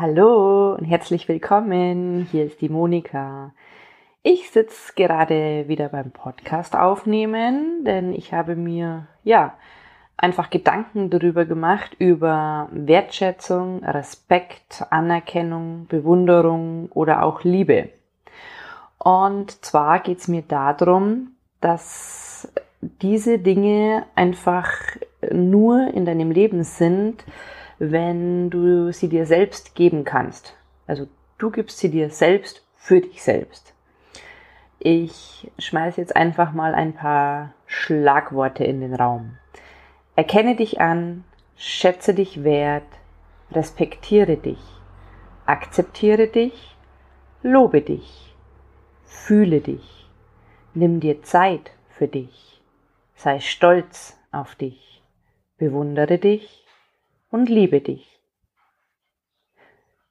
Hallo und herzlich willkommen. Hier ist die Monika. Ich sitze gerade wieder beim Podcast aufnehmen, denn ich habe mir ja einfach Gedanken darüber gemacht über Wertschätzung, Respekt, Anerkennung, Bewunderung oder auch Liebe. Und zwar geht es mir darum, dass diese Dinge einfach nur in deinem Leben sind, wenn du sie dir selbst geben kannst. Also du gibst sie dir selbst für dich selbst. Ich schmeiße jetzt einfach mal ein paar Schlagworte in den Raum. Erkenne dich an, schätze dich wert, respektiere dich, akzeptiere dich, lobe dich, fühle dich, nimm dir Zeit für dich, sei stolz auf dich, bewundere dich, und liebe dich.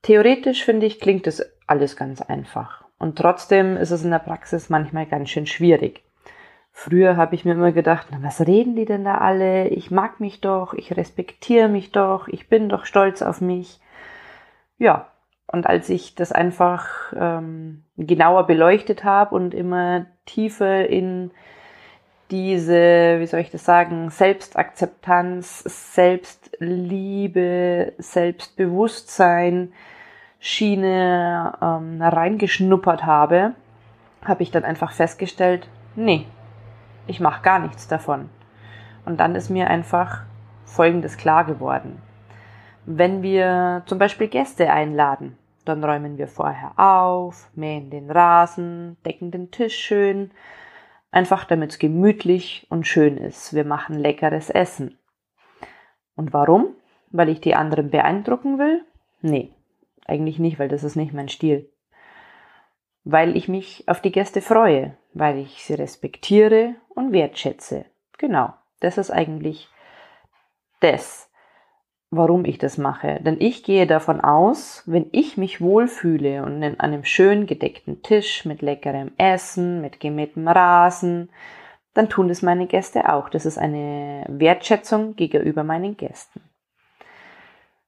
Theoretisch finde ich, klingt das alles ganz einfach. Und trotzdem ist es in der Praxis manchmal ganz schön schwierig. Früher habe ich mir immer gedacht, na, was reden die denn da alle? Ich mag mich doch, ich respektiere mich doch, ich bin doch stolz auf mich. Ja, und als ich das einfach ähm, genauer beleuchtet habe und immer tiefer in diese, wie soll ich das sagen, Selbstakzeptanz, Selbstliebe, Selbstbewusstsein Schiene ähm, reingeschnuppert habe, habe ich dann einfach festgestellt, nee, ich mache gar nichts davon. Und dann ist mir einfach Folgendes klar geworden. Wenn wir zum Beispiel Gäste einladen, dann räumen wir vorher auf, mähen den Rasen, decken den Tisch schön, Einfach damit es gemütlich und schön ist. Wir machen leckeres Essen. Und warum? Weil ich die anderen beeindrucken will? Nee, eigentlich nicht, weil das ist nicht mein Stil. Weil ich mich auf die Gäste freue, weil ich sie respektiere und wertschätze. Genau, das ist eigentlich das warum ich das mache. Denn ich gehe davon aus, wenn ich mich wohlfühle und in einem schön gedeckten Tisch mit leckerem Essen, mit gemähtem Rasen, dann tun das meine Gäste auch. Das ist eine Wertschätzung gegenüber meinen Gästen.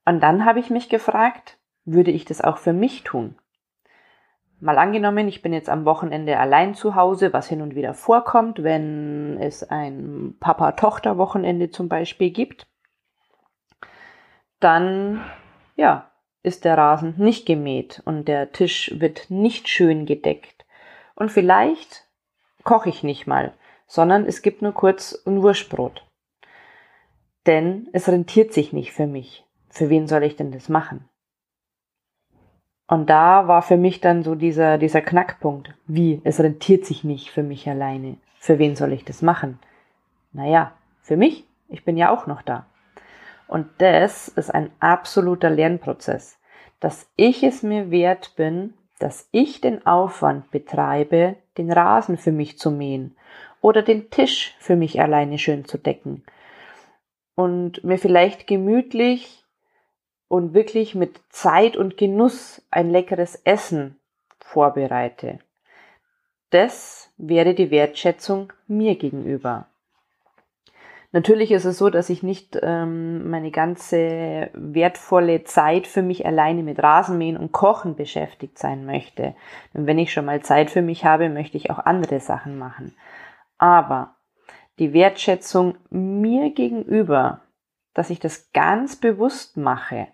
Und dann habe ich mich gefragt, würde ich das auch für mich tun? Mal angenommen, ich bin jetzt am Wochenende allein zu Hause, was hin und wieder vorkommt, wenn es ein Papa-Tochter-Wochenende zum Beispiel gibt dann ja, ist der Rasen nicht gemäht und der Tisch wird nicht schön gedeckt. Und vielleicht koche ich nicht mal, sondern es gibt nur kurz ein Wurstbrot. Denn es rentiert sich nicht für mich. Für wen soll ich denn das machen? Und da war für mich dann so dieser, dieser Knackpunkt. Wie? Es rentiert sich nicht für mich alleine. Für wen soll ich das machen? Naja, für mich. Ich bin ja auch noch da. Und das ist ein absoluter Lernprozess, dass ich es mir wert bin, dass ich den Aufwand betreibe, den Rasen für mich zu mähen oder den Tisch für mich alleine schön zu decken und mir vielleicht gemütlich und wirklich mit Zeit und Genuss ein leckeres Essen vorbereite. Das wäre die Wertschätzung mir gegenüber. Natürlich ist es so, dass ich nicht ähm, meine ganze wertvolle Zeit für mich alleine mit Rasenmähen und Kochen beschäftigt sein möchte. Denn wenn ich schon mal Zeit für mich habe, möchte ich auch andere Sachen machen. Aber die Wertschätzung mir gegenüber, dass ich das ganz bewusst mache,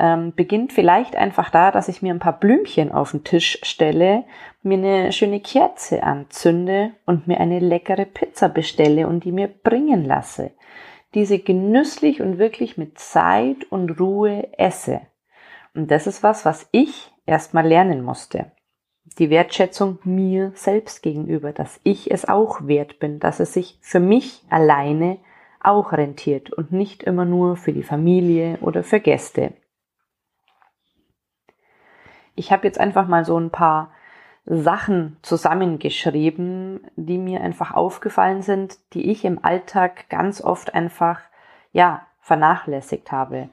ähm, beginnt vielleicht einfach da, dass ich mir ein paar Blümchen auf den Tisch stelle, mir eine schöne Kerze anzünde und mir eine leckere Pizza bestelle und die mir bringen lasse. Diese genüsslich und wirklich mit Zeit und Ruhe esse. Und das ist was, was ich erstmal lernen musste. Die Wertschätzung mir selbst gegenüber, dass ich es auch wert bin, dass es sich für mich alleine auch rentiert und nicht immer nur für die Familie oder für Gäste. Ich habe jetzt einfach mal so ein paar Sachen zusammengeschrieben, die mir einfach aufgefallen sind, die ich im Alltag ganz oft einfach, ja, vernachlässigt habe.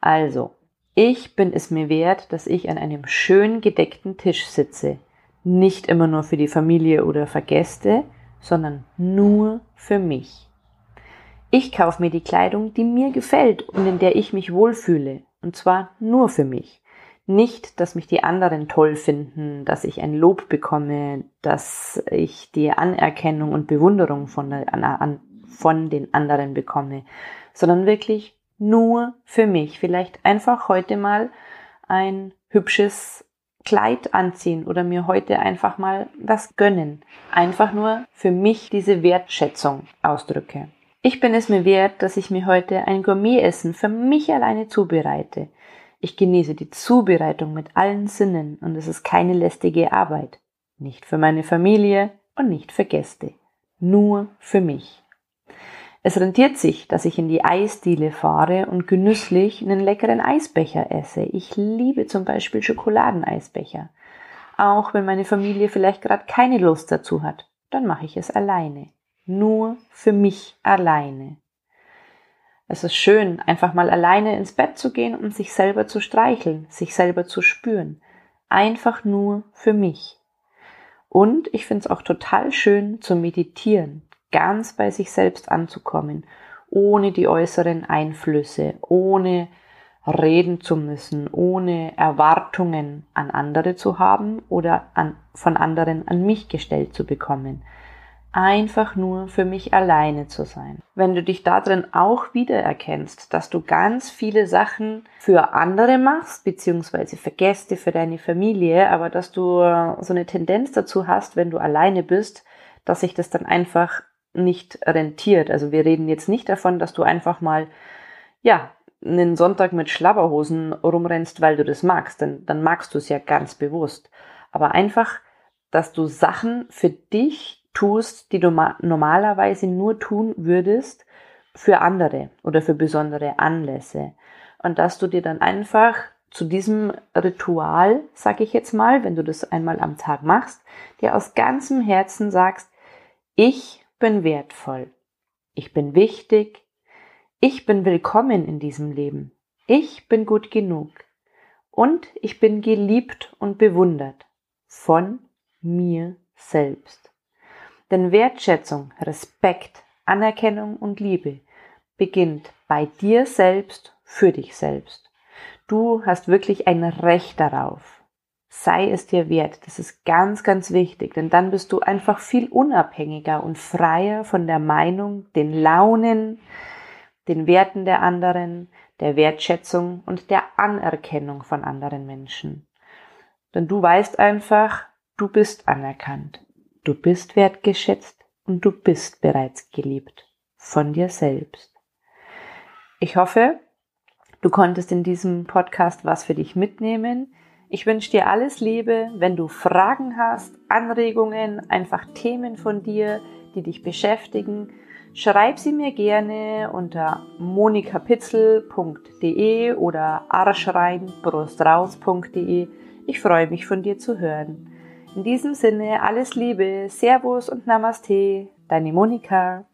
Also, ich bin es mir wert, dass ich an einem schön gedeckten Tisch sitze. Nicht immer nur für die Familie oder für Gäste, sondern nur für mich. Ich kaufe mir die Kleidung, die mir gefällt und in der ich mich wohlfühle. Und zwar nur für mich. Nicht, dass mich die anderen toll finden, dass ich ein Lob bekomme, dass ich die Anerkennung und Bewunderung von, der, an, von den anderen bekomme, sondern wirklich nur für mich. Vielleicht einfach heute mal ein hübsches Kleid anziehen oder mir heute einfach mal was gönnen. Einfach nur für mich diese Wertschätzung ausdrücke. Ich bin es mir wert, dass ich mir heute ein Gourmetessen für mich alleine zubereite. Ich genieße die Zubereitung mit allen Sinnen und es ist keine lästige Arbeit. Nicht für meine Familie und nicht für Gäste. Nur für mich. Es rentiert sich, dass ich in die Eisdiele fahre und genüsslich einen leckeren Eisbecher esse. Ich liebe zum Beispiel Schokoladeneisbecher. Auch wenn meine Familie vielleicht gerade keine Lust dazu hat, dann mache ich es alleine. Nur für mich alleine. Es ist schön, einfach mal alleine ins Bett zu gehen und sich selber zu streicheln, sich selber zu spüren. Einfach nur für mich. Und ich finde es auch total schön zu meditieren, ganz bei sich selbst anzukommen, ohne die äußeren Einflüsse, ohne reden zu müssen, ohne Erwartungen an andere zu haben oder an, von anderen an mich gestellt zu bekommen. Einfach nur für mich alleine zu sein. Wenn du dich darin auch wiedererkennst, dass du ganz viele Sachen für andere machst, beziehungsweise für Gäste, für deine Familie, aber dass du so eine Tendenz dazu hast, wenn du alleine bist, dass sich das dann einfach nicht rentiert. Also wir reden jetzt nicht davon, dass du einfach mal, ja, einen Sonntag mit Schlabberhosen rumrennst, weil du das magst, denn dann magst du es ja ganz bewusst. Aber einfach, dass du Sachen für dich tust, die du normalerweise nur tun würdest für andere oder für besondere Anlässe. Und dass du dir dann einfach zu diesem Ritual, sag ich jetzt mal, wenn du das einmal am Tag machst, dir aus ganzem Herzen sagst, ich bin wertvoll. Ich bin wichtig. Ich bin willkommen in diesem Leben. Ich bin gut genug. Und ich bin geliebt und bewundert von mir selbst. Denn Wertschätzung, Respekt, Anerkennung und Liebe beginnt bei dir selbst für dich selbst. Du hast wirklich ein Recht darauf, sei es dir wert. Das ist ganz, ganz wichtig, denn dann bist du einfach viel unabhängiger und freier von der Meinung, den Launen, den Werten der anderen, der Wertschätzung und der Anerkennung von anderen Menschen. Denn du weißt einfach, du bist anerkannt, du bist wertgeschätzt und du bist bereits geliebt von dir selbst. Ich hoffe, du konntest in diesem Podcast was für dich mitnehmen. Ich wünsche dir alles Liebe. Wenn du Fragen hast, Anregungen, einfach Themen von dir, die dich beschäftigen, schreib sie mir gerne unter monikapitzel.de oder arschreinbrustraus.de. Ich freue mich von dir zu hören. In diesem Sinne alles Liebe, Servus und Namaste, deine Monika.